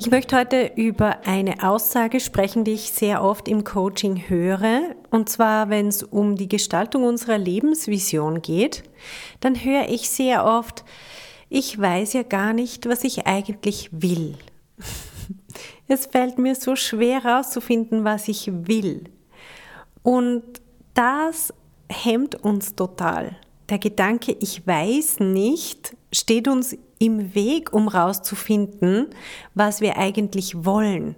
ich möchte heute über eine Aussage sprechen, die ich sehr oft im Coaching höre. Und zwar, wenn es um die Gestaltung unserer Lebensvision geht, dann höre ich sehr oft, ich weiß ja gar nicht, was ich eigentlich will. Es fällt mir so schwer herauszufinden, was ich will. Und das hemmt uns total. Der Gedanke, ich weiß nicht, steht uns im Weg, um rauszufinden, was wir eigentlich wollen.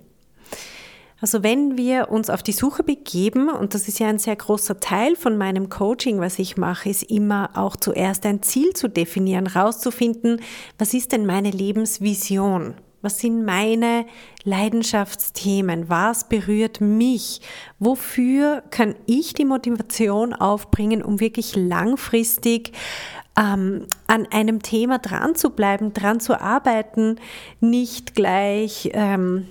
Also wenn wir uns auf die Suche begeben, und das ist ja ein sehr großer Teil von meinem Coaching, was ich mache, ist immer auch zuerst ein Ziel zu definieren, rauszufinden, was ist denn meine Lebensvision? Was sind meine Leidenschaftsthemen? Was berührt mich? Wofür kann ich die Motivation aufbringen, um wirklich langfristig ähm, an einem Thema dran zu bleiben, dran zu arbeiten, nicht gleich ähm,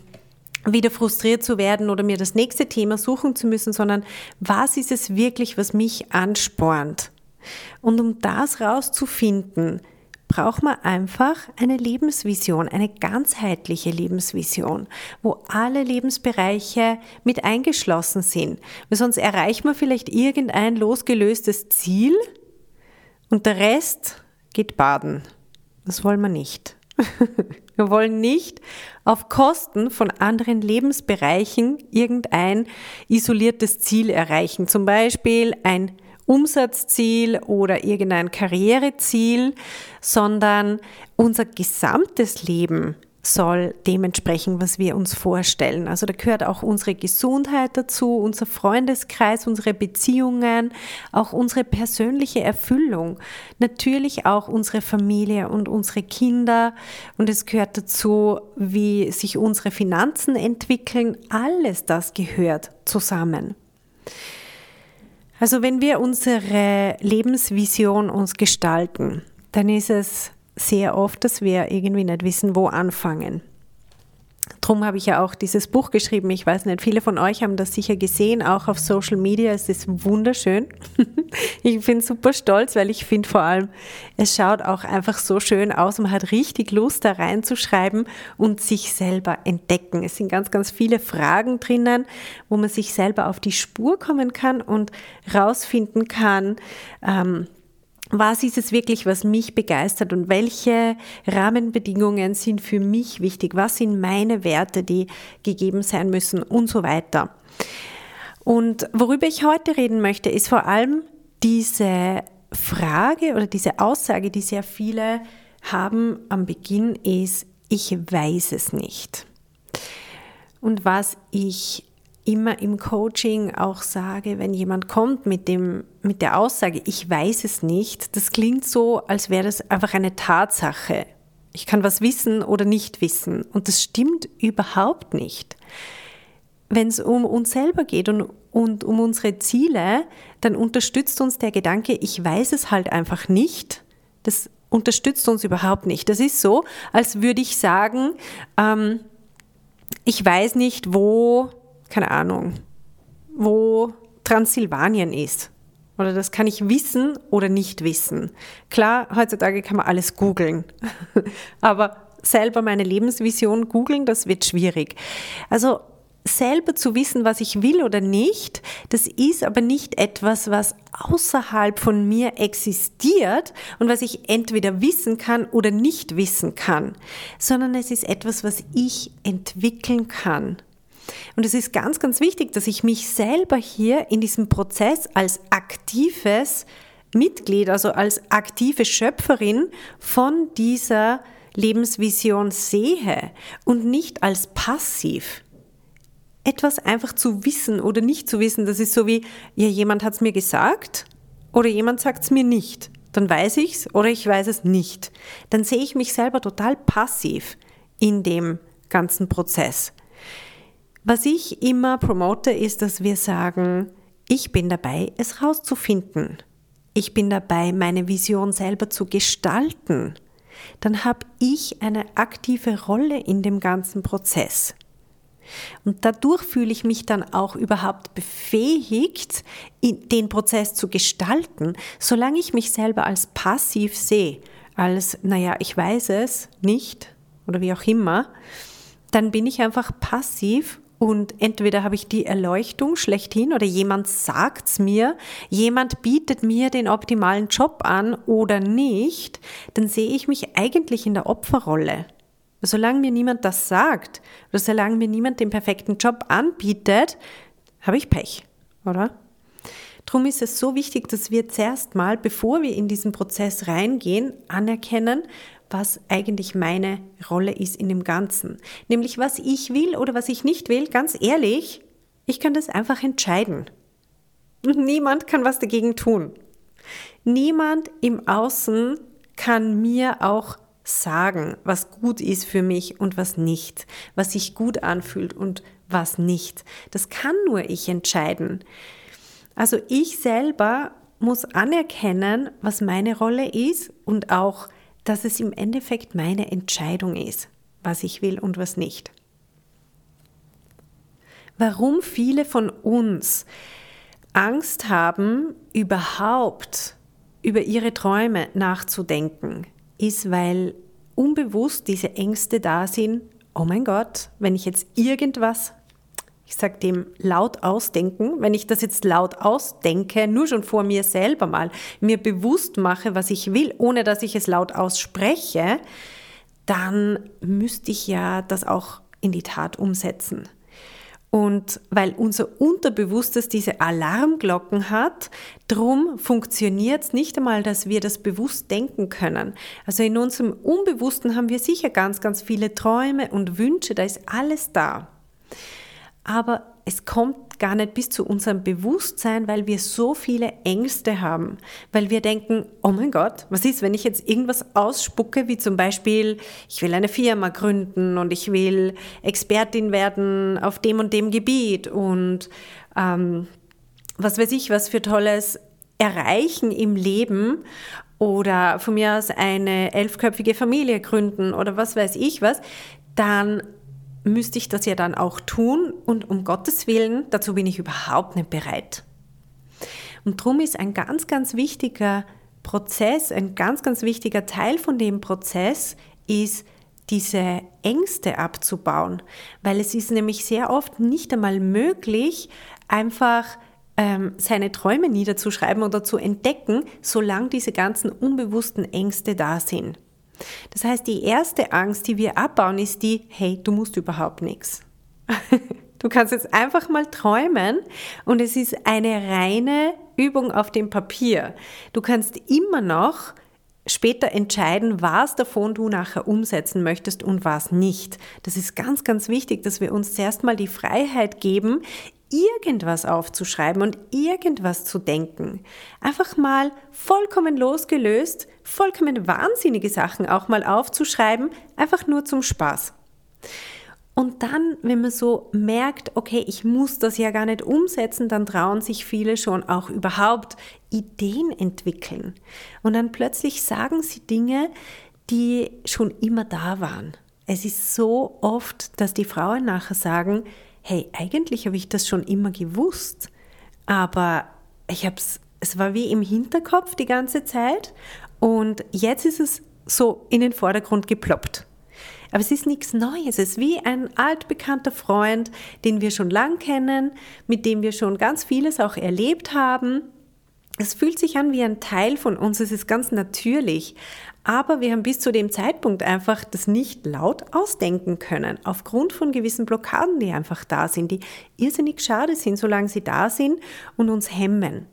wieder frustriert zu werden oder mir das nächste Thema suchen zu müssen, sondern was ist es wirklich, was mich anspornt? Und um das rauszufinden, braucht man einfach eine Lebensvision, eine ganzheitliche Lebensvision, wo alle Lebensbereiche mit eingeschlossen sind. Weil sonst erreicht man vielleicht irgendein losgelöstes Ziel, und der Rest geht baden. Das wollen wir nicht. Wir wollen nicht auf Kosten von anderen Lebensbereichen irgendein isoliertes Ziel erreichen. Zum Beispiel ein Umsatzziel oder irgendein Karriereziel, sondern unser gesamtes Leben soll dementsprechend, was wir uns vorstellen. Also da gehört auch unsere Gesundheit dazu, unser Freundeskreis, unsere Beziehungen, auch unsere persönliche Erfüllung, natürlich auch unsere Familie und unsere Kinder und es gehört dazu, wie sich unsere Finanzen entwickeln. Alles das gehört zusammen. Also wenn wir unsere Lebensvision uns gestalten, dann ist es sehr oft, dass wir irgendwie nicht wissen, wo anfangen. Drum habe ich ja auch dieses Buch geschrieben. Ich weiß nicht, viele von euch haben das sicher gesehen, auch auf Social Media. Es ist wunderschön. Ich bin super stolz, weil ich finde vor allem, es schaut auch einfach so schön aus. Man hat richtig Lust, da reinzuschreiben und sich selber entdecken. Es sind ganz, ganz viele Fragen drinnen, wo man sich selber auf die Spur kommen kann und rausfinden kann, ähm, was ist es wirklich, was mich begeistert und welche Rahmenbedingungen sind für mich wichtig? Was sind meine Werte, die gegeben sein müssen und so weiter? Und worüber ich heute reden möchte, ist vor allem diese Frage oder diese Aussage, die sehr viele haben am Beginn, ist, ich weiß es nicht. Und was ich immer im Coaching auch sage, wenn jemand kommt mit, dem, mit der Aussage, ich weiß es nicht, das klingt so, als wäre das einfach eine Tatsache. Ich kann was wissen oder nicht wissen. Und das stimmt überhaupt nicht. Wenn es um uns selber geht und, und um unsere Ziele, dann unterstützt uns der Gedanke, ich weiß es halt einfach nicht. Das unterstützt uns überhaupt nicht. Das ist so, als würde ich sagen, ähm, ich weiß nicht, wo keine Ahnung, wo Transsilvanien ist. Oder das kann ich wissen oder nicht wissen. Klar, heutzutage kann man alles googeln. Aber selber meine Lebensvision googeln, das wird schwierig. Also selber zu wissen, was ich will oder nicht, das ist aber nicht etwas, was außerhalb von mir existiert und was ich entweder wissen kann oder nicht wissen kann, sondern es ist etwas, was ich entwickeln kann. Und es ist ganz, ganz wichtig, dass ich mich selber hier in diesem Prozess als aktives Mitglied, also als aktive Schöpferin von dieser Lebensvision sehe und nicht als passiv. Etwas einfach zu wissen oder nicht zu wissen, das ist so wie, ja, jemand hat es mir gesagt oder jemand sagt es mir nicht. Dann weiß ich es oder ich weiß es nicht. Dann sehe ich mich selber total passiv in dem ganzen Prozess. Was ich immer promote, ist, dass wir sagen, ich bin dabei, es rauszufinden. Ich bin dabei, meine Vision selber zu gestalten. Dann habe ich eine aktive Rolle in dem ganzen Prozess. Und dadurch fühle ich mich dann auch überhaupt befähigt, den Prozess zu gestalten, solange ich mich selber als passiv sehe, als, naja, ich weiß es nicht oder wie auch immer, dann bin ich einfach passiv und entweder habe ich die Erleuchtung schlechthin oder jemand sagt es mir, jemand bietet mir den optimalen Job an oder nicht, dann sehe ich mich eigentlich in der Opferrolle. Solange mir niemand das sagt oder solange mir niemand den perfekten Job anbietet, habe ich Pech, oder? Darum ist es so wichtig, dass wir zuerst mal, bevor wir in diesen Prozess reingehen, anerkennen, was eigentlich meine Rolle ist in dem Ganzen. Nämlich was ich will oder was ich nicht will, ganz ehrlich, ich kann das einfach entscheiden. Und niemand kann was dagegen tun. Niemand im Außen kann mir auch sagen, was gut ist für mich und was nicht, was sich gut anfühlt und was nicht. Das kann nur ich entscheiden. Also ich selber muss anerkennen, was meine Rolle ist und auch dass es im Endeffekt meine Entscheidung ist, was ich will und was nicht. Warum viele von uns Angst haben, überhaupt über ihre Träume nachzudenken, ist, weil unbewusst diese Ängste da sind, oh mein Gott, wenn ich jetzt irgendwas ich sage dem laut ausdenken, wenn ich das jetzt laut ausdenke, nur schon vor mir selber mal, mir bewusst mache, was ich will, ohne dass ich es laut ausspreche, dann müsste ich ja das auch in die Tat umsetzen. Und weil unser Unterbewusstes diese Alarmglocken hat, drum funktioniert es nicht einmal, dass wir das bewusst denken können. Also in unserem Unbewussten haben wir sicher ganz, ganz viele Träume und Wünsche, da ist alles da aber es kommt gar nicht bis zu unserem Bewusstsein, weil wir so viele Ängste haben, weil wir denken, oh mein Gott, was ist, wenn ich jetzt irgendwas ausspucke, wie zum Beispiel, ich will eine Firma gründen und ich will Expertin werden auf dem und dem Gebiet und ähm, was weiß ich, was für tolles erreichen im Leben oder von mir aus eine elfköpfige Familie gründen oder was weiß ich was, dann müsste ich das ja dann auch tun und um Gottes Willen, dazu bin ich überhaupt nicht bereit. Und darum ist ein ganz, ganz wichtiger Prozess, ein ganz, ganz wichtiger Teil von dem Prozess ist, diese Ängste abzubauen, weil es ist nämlich sehr oft nicht einmal möglich, einfach ähm, seine Träume niederzuschreiben oder zu entdecken, solange diese ganzen unbewussten Ängste da sind. Das heißt, die erste Angst, die wir abbauen, ist die, hey, du musst überhaupt nichts. Du kannst jetzt einfach mal träumen und es ist eine reine Übung auf dem Papier. Du kannst immer noch später entscheiden, was davon du nachher umsetzen möchtest und was nicht. Das ist ganz, ganz wichtig, dass wir uns zuerst mal die Freiheit geben, irgendwas aufzuschreiben und irgendwas zu denken. Einfach mal vollkommen losgelöst, vollkommen wahnsinnige Sachen auch mal aufzuschreiben, einfach nur zum Spaß. Und dann, wenn man so merkt, okay, ich muss das ja gar nicht umsetzen, dann trauen sich viele schon auch überhaupt Ideen entwickeln. Und dann plötzlich sagen sie Dinge, die schon immer da waren. Es ist so oft, dass die Frauen nachher sagen, hey, eigentlich habe ich das schon immer gewusst, aber ich habe es, es war wie im Hinterkopf die ganze Zeit und jetzt ist es so in den Vordergrund geploppt. Aber es ist nichts Neues. Es ist wie ein altbekannter Freund, den wir schon lang kennen, mit dem wir schon ganz vieles auch erlebt haben. Es fühlt sich an wie ein Teil von uns, es ist ganz natürlich. Aber wir haben bis zu dem Zeitpunkt einfach das nicht laut ausdenken können, aufgrund von gewissen Blockaden, die einfach da sind, die irrsinnig schade sind, solange sie da sind und uns hemmen.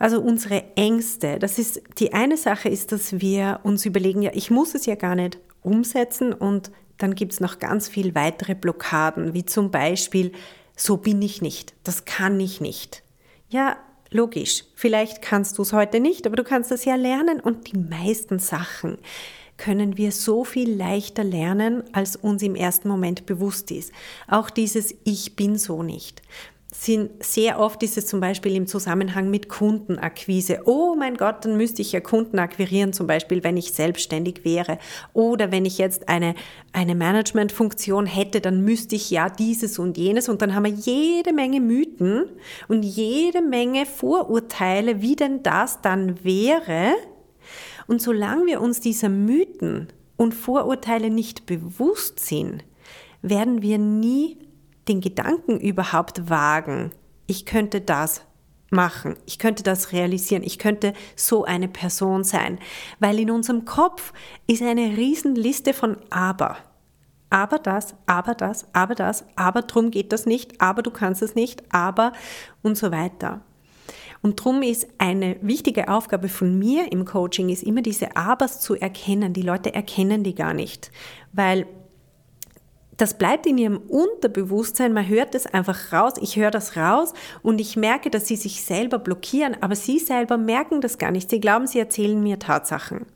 Also unsere Ängste, das ist die eine Sache ist, dass wir uns überlegen, ja, ich muss es ja gar nicht umsetzen und dann gibt es noch ganz viel weitere Blockaden, wie zum Beispiel, so bin ich nicht, das kann ich nicht. Ja, Logisch, vielleicht kannst du es heute nicht, aber du kannst es ja lernen. Und die meisten Sachen können wir so viel leichter lernen, als uns im ersten Moment bewusst ist. Auch dieses Ich bin so nicht sind sehr oft ist es zum Beispiel im Zusammenhang mit Kundenakquise. Oh mein Gott, dann müsste ich ja Kunden akquirieren, zum Beispiel, wenn ich selbstständig wäre. Oder wenn ich jetzt eine, eine Managementfunktion hätte, dann müsste ich ja dieses und jenes. Und dann haben wir jede Menge Mythen und jede Menge Vorurteile, wie denn das dann wäre. Und solange wir uns dieser Mythen und Vorurteile nicht bewusst sind, werden wir nie den Gedanken überhaupt wagen, ich könnte das machen, ich könnte das realisieren, ich könnte so eine Person sein, weil in unserem Kopf ist eine Riesenliste von Aber. Aber das, aber das, aber das, aber drum geht das nicht, aber du kannst es nicht, aber und so weiter. Und drum ist eine wichtige Aufgabe von mir im Coaching ist immer diese Abers zu erkennen. Die Leute erkennen die gar nicht, weil das bleibt in ihrem Unterbewusstsein, man hört das einfach raus, ich höre das raus und ich merke, dass sie sich selber blockieren, aber sie selber merken das gar nicht. Sie glauben, sie erzählen mir Tatsachen.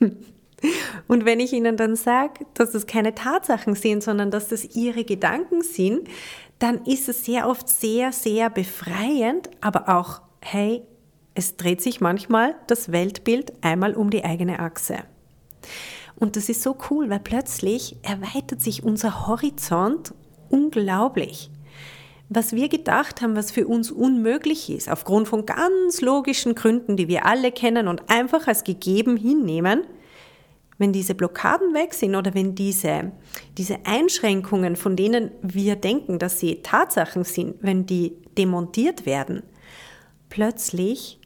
und wenn ich ihnen dann sage, dass es keine Tatsachen sind, sondern dass das ihre Gedanken sind, dann ist es sehr oft sehr, sehr befreiend, aber auch, hey, es dreht sich manchmal das Weltbild einmal um die eigene Achse. Und das ist so cool, weil plötzlich erweitert sich unser Horizont unglaublich. Was wir gedacht haben, was für uns unmöglich ist, aufgrund von ganz logischen Gründen, die wir alle kennen und einfach als gegeben hinnehmen, wenn diese Blockaden weg sind oder wenn diese, diese Einschränkungen, von denen wir denken, dass sie Tatsachen sind, wenn die demontiert werden, plötzlich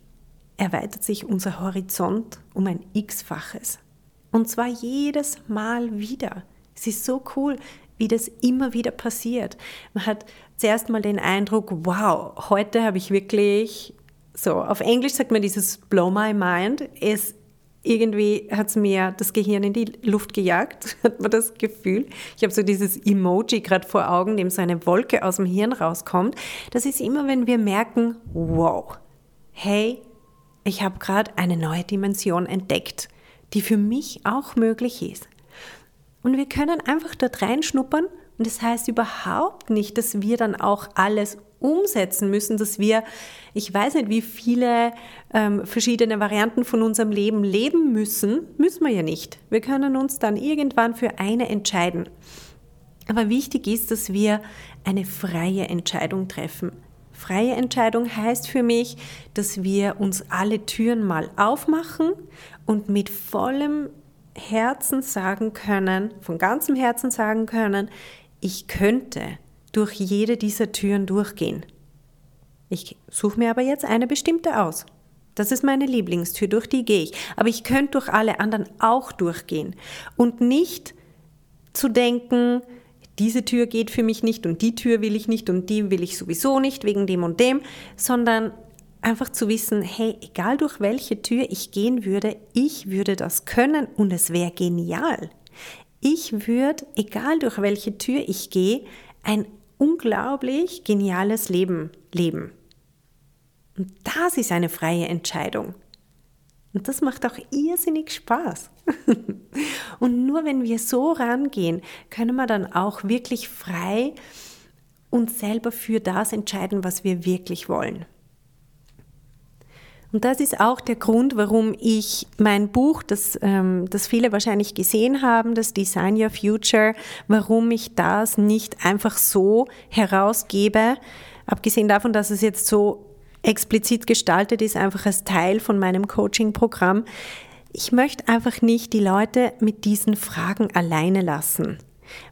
erweitert sich unser Horizont um ein x-faches. Und zwar jedes Mal wieder. Es ist so cool, wie das immer wieder passiert. Man hat zuerst mal den Eindruck, wow, heute habe ich wirklich, so auf Englisch sagt man dieses Blow My Mind. Es irgendwie hat es mir das Gehirn in die Luft gejagt, hat man das Gefühl. Ich habe so dieses Emoji gerade vor Augen, dem so eine Wolke aus dem Hirn rauskommt. Das ist immer, wenn wir merken, wow, hey, ich habe gerade eine neue Dimension entdeckt die für mich auch möglich ist. Und wir können einfach dort reinschnuppern und das heißt überhaupt nicht, dass wir dann auch alles umsetzen müssen, dass wir, ich weiß nicht, wie viele ähm, verschiedene Varianten von unserem Leben leben müssen, müssen wir ja nicht. Wir können uns dann irgendwann für eine entscheiden. Aber wichtig ist, dass wir eine freie Entscheidung treffen. Freie Entscheidung heißt für mich, dass wir uns alle Türen mal aufmachen und mit vollem Herzen sagen können, von ganzem Herzen sagen können, ich könnte durch jede dieser Türen durchgehen. Ich suche mir aber jetzt eine bestimmte aus. Das ist meine Lieblingstür, durch die gehe ich. Aber ich könnte durch alle anderen auch durchgehen. Und nicht zu denken, diese Tür geht für mich nicht und die Tür will ich nicht und die will ich sowieso nicht wegen dem und dem, sondern einfach zu wissen, hey, egal durch welche Tür ich gehen würde, ich würde das können und es wäre genial. Ich würde, egal durch welche Tür ich gehe, ein unglaublich geniales Leben leben. Und das ist eine freie Entscheidung. Und das macht auch irrsinnig Spaß. und nur wenn wir so rangehen, können wir dann auch wirklich frei uns selber für das entscheiden, was wir wirklich wollen. Und das ist auch der Grund, warum ich mein Buch, das, ähm, das viele wahrscheinlich gesehen haben, das Design Your Future, warum ich das nicht einfach so herausgebe, abgesehen davon, dass es jetzt so explizit gestaltet ist, einfach als Teil von meinem Coaching-Programm. Ich möchte einfach nicht die Leute mit diesen Fragen alleine lassen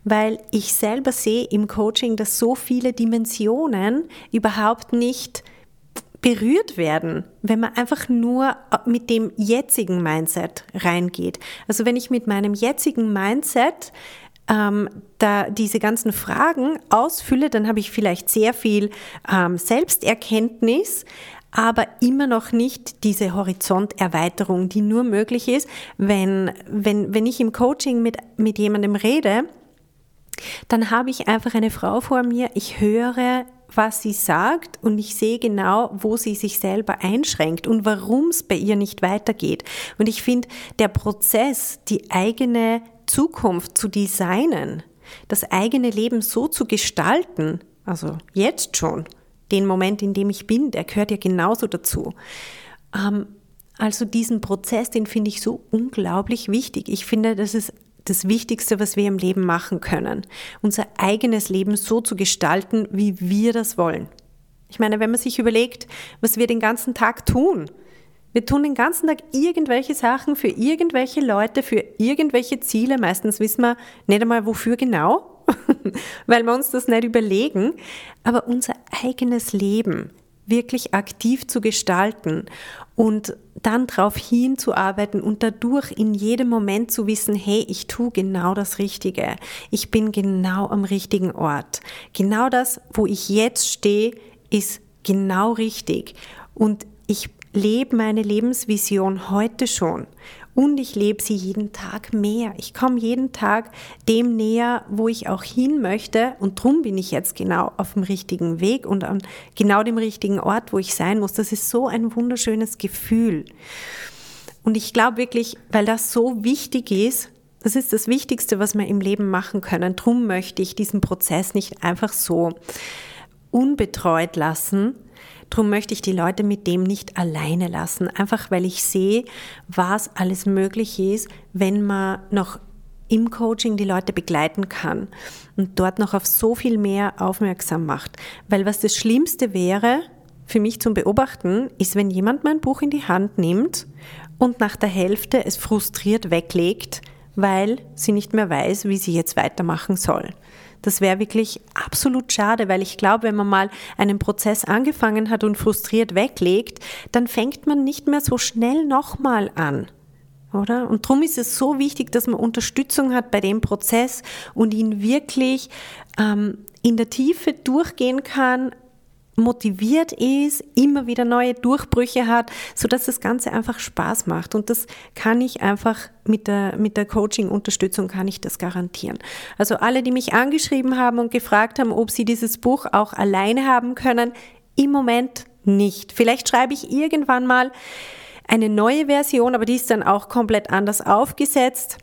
weil ich selber sehe im Coaching, dass so viele Dimensionen überhaupt nicht berührt werden, wenn man einfach nur mit dem jetzigen Mindset reingeht. Also wenn ich mit meinem jetzigen Mindset ähm, da diese ganzen Fragen ausfülle, dann habe ich vielleicht sehr viel ähm, Selbsterkenntnis, aber immer noch nicht diese Horizonterweiterung, die nur möglich ist, wenn, wenn, wenn ich im Coaching mit, mit jemandem rede, dann habe ich einfach eine Frau vor mir, ich höre was sie sagt und ich sehe genau, wo sie sich selber einschränkt und warum es bei ihr nicht weitergeht. Und ich finde, der Prozess, die eigene Zukunft zu designen, das eigene Leben so zu gestalten, also jetzt schon, den Moment, in dem ich bin, der gehört ja genauso dazu. Ähm, also diesen Prozess, den finde ich so unglaublich wichtig. Ich finde, das ist das Wichtigste, was wir im Leben machen können. Unser eigenes Leben so zu gestalten, wie wir das wollen. Ich meine, wenn man sich überlegt, was wir den ganzen Tag tun. Wir tun den ganzen Tag irgendwelche Sachen für irgendwelche Leute, für irgendwelche Ziele. Meistens wissen wir nicht einmal, wofür genau, weil wir uns das nicht überlegen. Aber unser eigenes Leben wirklich aktiv zu gestalten und dann darauf hinzuarbeiten und dadurch in jedem Moment zu wissen, hey, ich tue genau das Richtige. Ich bin genau am richtigen Ort. Genau das, wo ich jetzt stehe, ist genau richtig. Und ich lebe meine Lebensvision heute schon und ich lebe sie jeden Tag mehr. Ich komme jeden Tag dem näher, wo ich auch hin möchte und drum bin ich jetzt genau auf dem richtigen Weg und an genau dem richtigen Ort, wo ich sein muss. Das ist so ein wunderschönes Gefühl. Und ich glaube wirklich, weil das so wichtig ist, das ist das Wichtigste, was wir im Leben machen können. Drum möchte ich diesen Prozess nicht einfach so unbetreut lassen, Darum möchte ich die Leute mit dem nicht alleine lassen, einfach weil ich sehe, was alles möglich ist, wenn man noch im Coaching die Leute begleiten kann und dort noch auf so viel mehr aufmerksam macht. Weil was das Schlimmste wäre für mich zum Beobachten, ist, wenn jemand mein Buch in die Hand nimmt und nach der Hälfte es frustriert weglegt, weil sie nicht mehr weiß, wie sie jetzt weitermachen soll. Das wäre wirklich absolut schade, weil ich glaube, wenn man mal einen Prozess angefangen hat und frustriert weglegt, dann fängt man nicht mehr so schnell nochmal an. Oder? Und darum ist es so wichtig, dass man Unterstützung hat bei dem Prozess und ihn wirklich ähm, in der Tiefe durchgehen kann, motiviert ist, immer wieder neue Durchbrüche hat, so dass das Ganze einfach Spaß macht. Und das kann ich einfach mit der, mit der Coaching-Unterstützung kann ich das garantieren. Also alle, die mich angeschrieben haben und gefragt haben, ob sie dieses Buch auch alleine haben können, im Moment nicht. Vielleicht schreibe ich irgendwann mal eine neue Version, aber die ist dann auch komplett anders aufgesetzt.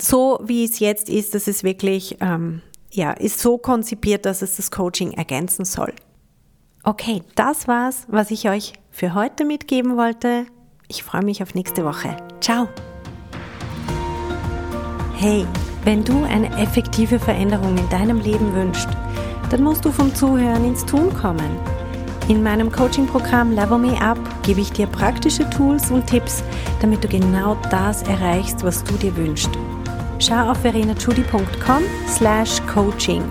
So wie es jetzt ist, das ist wirklich, ähm, ja, ist so konzipiert, dass es das Coaching ergänzen soll. Okay, das war's, was ich euch für heute mitgeben wollte. Ich freue mich auf nächste Woche. Ciao! Hey, wenn du eine effektive Veränderung in deinem Leben wünschst, dann musst du vom Zuhören ins Tun kommen. In meinem Coaching-Programm Level Me Up gebe ich dir praktische Tools und Tipps, damit du genau das erreichst, was du dir wünschst. Schau auf verenachudi.com slash coaching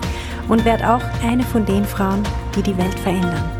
und werd auch eine von den Frauen, die die Welt verändern.